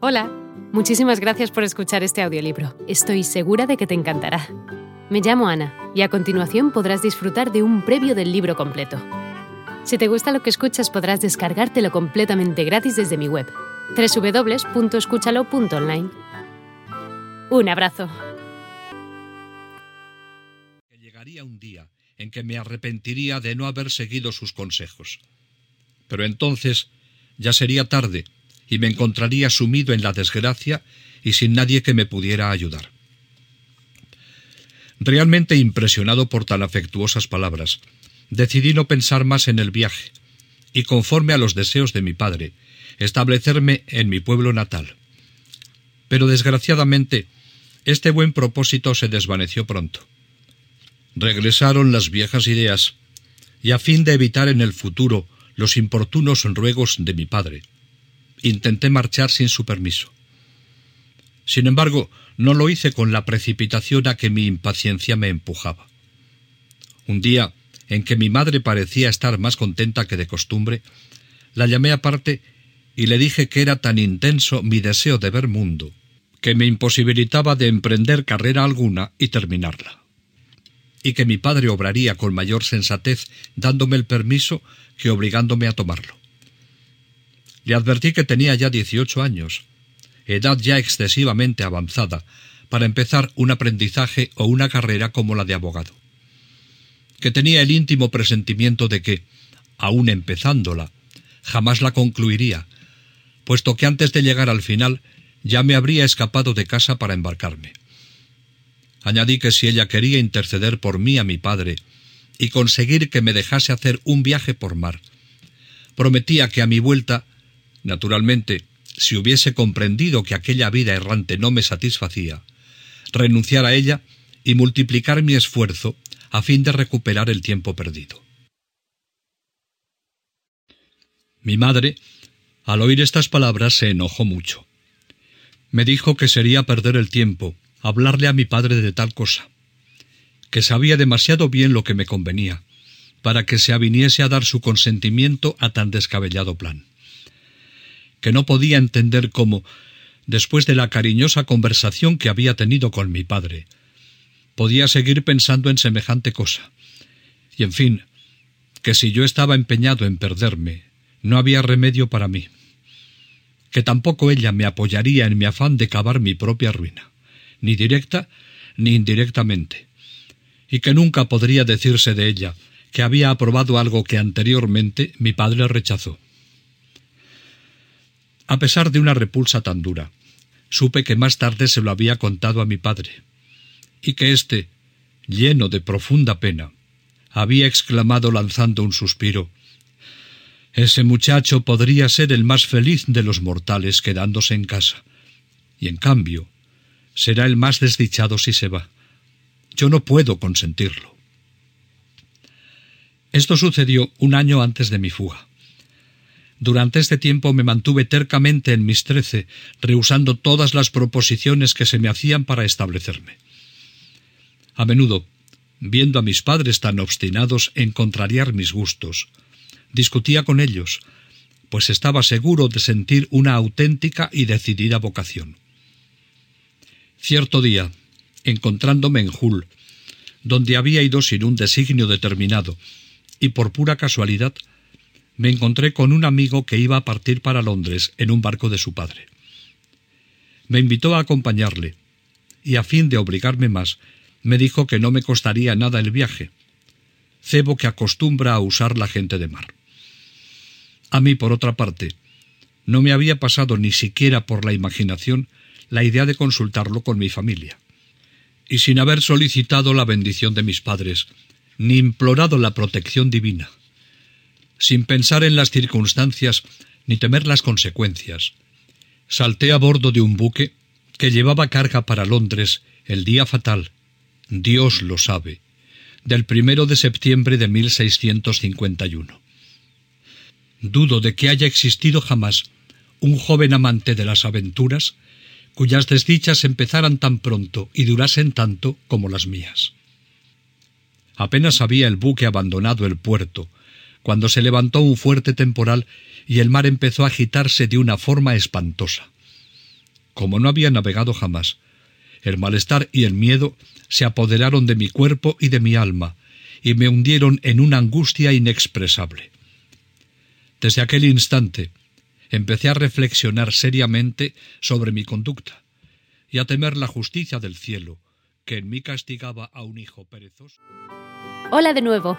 Hola, muchísimas gracias por escuchar este audiolibro. Estoy segura de que te encantará. Me llamo Ana y a continuación podrás disfrutar de un previo del libro completo. Si te gusta lo que escuchas podrás descargártelo completamente gratis desde mi web, www.escúchalo.online. Un abrazo. Llegaría un día en que me arrepentiría de no haber seguido sus consejos. Pero entonces ya sería tarde y me encontraría sumido en la desgracia y sin nadie que me pudiera ayudar. Realmente impresionado por tan afectuosas palabras, decidí no pensar más en el viaje, y conforme a los deseos de mi padre, establecerme en mi pueblo natal. Pero desgraciadamente, este buen propósito se desvaneció pronto. Regresaron las viejas ideas, y a fin de evitar en el futuro los importunos ruegos de mi padre, intenté marchar sin su permiso. Sin embargo, no lo hice con la precipitación a que mi impaciencia me empujaba. Un día, en que mi madre parecía estar más contenta que de costumbre, la llamé aparte y le dije que era tan intenso mi deseo de ver mundo, que me imposibilitaba de emprender carrera alguna y terminarla, y que mi padre obraría con mayor sensatez dándome el permiso que obligándome a tomarlo. Le advertí que tenía ya dieciocho años, edad ya excesivamente avanzada, para empezar un aprendizaje o una carrera como la de abogado. Que tenía el íntimo presentimiento de que, aun empezándola, jamás la concluiría, puesto que antes de llegar al final ya me habría escapado de casa para embarcarme. Añadí que si ella quería interceder por mí a mi padre y conseguir que me dejase hacer un viaje por mar, prometía que a mi vuelta Naturalmente, si hubiese comprendido que aquella vida errante no me satisfacía, renunciar a ella y multiplicar mi esfuerzo a fin de recuperar el tiempo perdido. Mi madre, al oír estas palabras, se enojó mucho. Me dijo que sería perder el tiempo hablarle a mi padre de tal cosa, que sabía demasiado bien lo que me convenía, para que se aviniese a dar su consentimiento a tan descabellado plan que no podía entender cómo, después de la cariñosa conversación que había tenido con mi padre, podía seguir pensando en semejante cosa. Y en fin, que si yo estaba empeñado en perderme, no había remedio para mí. Que tampoco ella me apoyaría en mi afán de cavar mi propia ruina, ni directa ni indirectamente, y que nunca podría decirse de ella que había aprobado algo que anteriormente mi padre rechazó. A pesar de una repulsa tan dura, supe que más tarde se lo había contado a mi padre, y que éste, lleno de profunda pena, había exclamado lanzando un suspiro Ese muchacho podría ser el más feliz de los mortales quedándose en casa, y en cambio será el más desdichado si se va. Yo no puedo consentirlo. Esto sucedió un año antes de mi fuga. Durante este tiempo me mantuve tercamente en mis trece, rehusando todas las proposiciones que se me hacían para establecerme. A menudo, viendo a mis padres tan obstinados en contrariar mis gustos, discutía con ellos, pues estaba seguro de sentir una auténtica y decidida vocación. Cierto día, encontrándome en Hull, donde había ido sin un designio determinado, y por pura casualidad, me encontré con un amigo que iba a partir para Londres en un barco de su padre. Me invitó a acompañarle, y a fin de obligarme más, me dijo que no me costaría nada el viaje, cebo que acostumbra a usar la gente de mar. A mí, por otra parte, no me había pasado ni siquiera por la imaginación la idea de consultarlo con mi familia. Y sin haber solicitado la bendición de mis padres, ni implorado la protección divina, sin pensar en las circunstancias ni temer las consecuencias. Salté a bordo de un buque que llevaba carga para Londres el día fatal, Dios lo sabe, del primero de septiembre de 1651. Dudo de que haya existido jamás un joven amante de las aventuras cuyas desdichas empezaran tan pronto y durasen tanto como las mías. Apenas había el buque abandonado el puerto cuando se levantó un fuerte temporal y el mar empezó a agitarse de una forma espantosa. como no había navegado jamás. El malestar y el miedo se apoderaron de mi cuerpo y de mi alma, y me hundieron en una angustia inexpresable. Desde aquel instante empecé a reflexionar seriamente sobre mi conducta y a temer la justicia del cielo, que en mí castigaba a un hijo perezoso. Hola de nuevo.